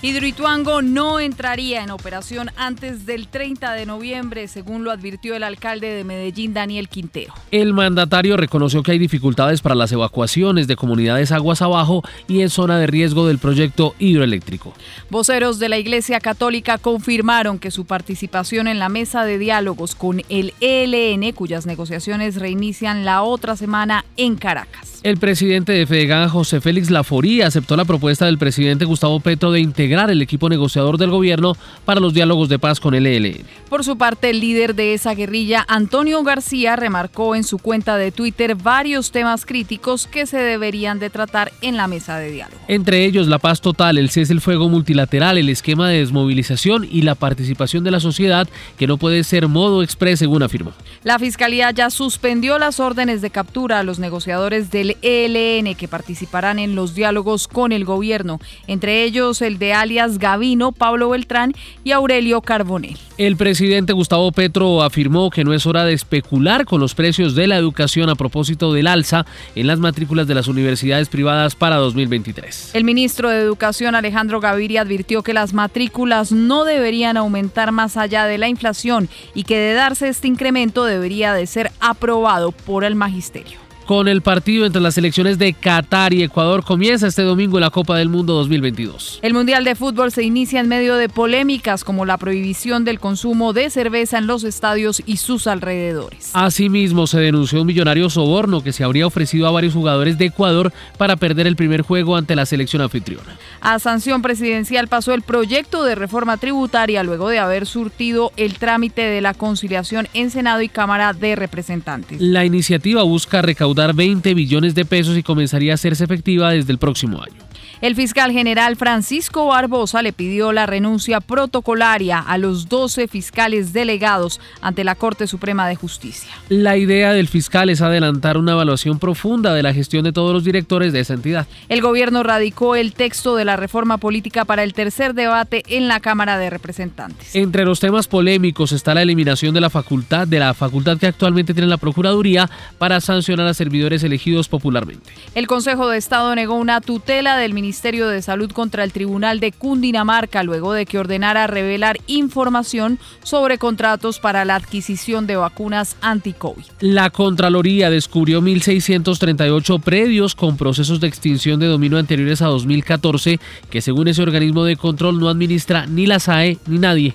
Hidroituango no entraría en operación antes del 30 de noviembre, según lo advirtió el alcalde de Medellín, Daniel Quintero. El mandatario reconoció que hay dificultades para las evacuaciones de comunidades aguas abajo y en zona de riesgo del proyecto hidroeléctrico. Voceros de la Iglesia Católica confirmaron que su participación en la mesa de diálogos con el ELN, cuyas negociaciones reinician la otra semana en Caracas. El presidente de FEDEGAN, José Félix Laforía, aceptó la propuesta del presidente Gustavo Petro de integrar el equipo negociador del gobierno para los diálogos de paz con el ELN. Por su parte, el líder de esa guerrilla, Antonio García, remarcó en su cuenta de Twitter varios temas críticos que se deberían de tratar en la mesa de diálogo. Entre ellos, la paz total, el cese el fuego multilateral, el esquema de desmovilización y la participación de la sociedad, que no puede ser modo express, según afirmó. La Fiscalía ya suspendió las órdenes de captura a los negociadores del ELN que participarán en los diálogos con el gobierno, entre ellos el de alias Gavino, Pablo Beltrán y Aurelio Carbonell. El presidente Gustavo Petro afirmó que no es hora de especular con los precios de la educación a propósito del alza en las matrículas de las universidades privadas para 2023. El ministro de Educación Alejandro Gaviria advirtió que las matrículas no deberían aumentar más allá de la inflación y que de darse este incremento debería de ser aprobado por el magisterio con el partido entre las selecciones de Qatar y Ecuador comienza este domingo la Copa del Mundo 2022. El Mundial de Fútbol se inicia en medio de polémicas como la prohibición del consumo de cerveza en los estadios y sus alrededores. Asimismo, se denunció un millonario soborno que se habría ofrecido a varios jugadores de Ecuador para perder el primer juego ante la selección anfitriona. A sanción presidencial pasó el proyecto de reforma tributaria luego de haber surtido el trámite de la conciliación en Senado y Cámara de Representantes. La iniciativa busca recaudar 20 billones de pesos y comenzaría a hacerse efectiva desde el próximo año. El fiscal general Francisco Barbosa le pidió la renuncia protocolaria a los 12 fiscales delegados ante la Corte Suprema de Justicia. La idea del fiscal es adelantar una evaluación profunda de la gestión de todos los directores de esa entidad. El gobierno radicó el texto de la reforma política para el tercer debate en la Cámara de Representantes. Entre los temas polémicos está la eliminación de la facultad de la facultad que actualmente tiene la Procuraduría para sancionar a servidores elegidos popularmente. El Consejo de Estado negó una tutela del Ministerio Ministerio de Salud contra el Tribunal de Cundinamarca luego de que ordenara revelar información sobre contratos para la adquisición de vacunas anti-COVID. La Contraloría descubrió 1.638 predios con procesos de extinción de dominio anteriores a 2014 que según ese organismo de control no administra ni la SAE ni nadie.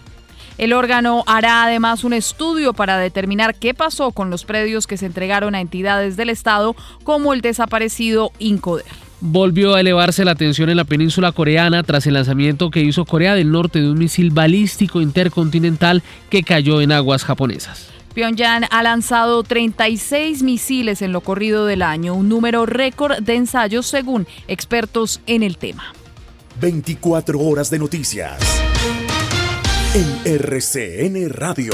El órgano hará además un estudio para determinar qué pasó con los predios que se entregaron a entidades del Estado como el desaparecido Incoder volvió a elevarse la tensión en la península coreana tras el lanzamiento que hizo Corea del Norte de un misil balístico intercontinental que cayó en aguas japonesas. Pyongyang ha lanzado 36 misiles en lo corrido del año, un número récord de ensayos según expertos en el tema. 24 horas de noticias en RCN Radio.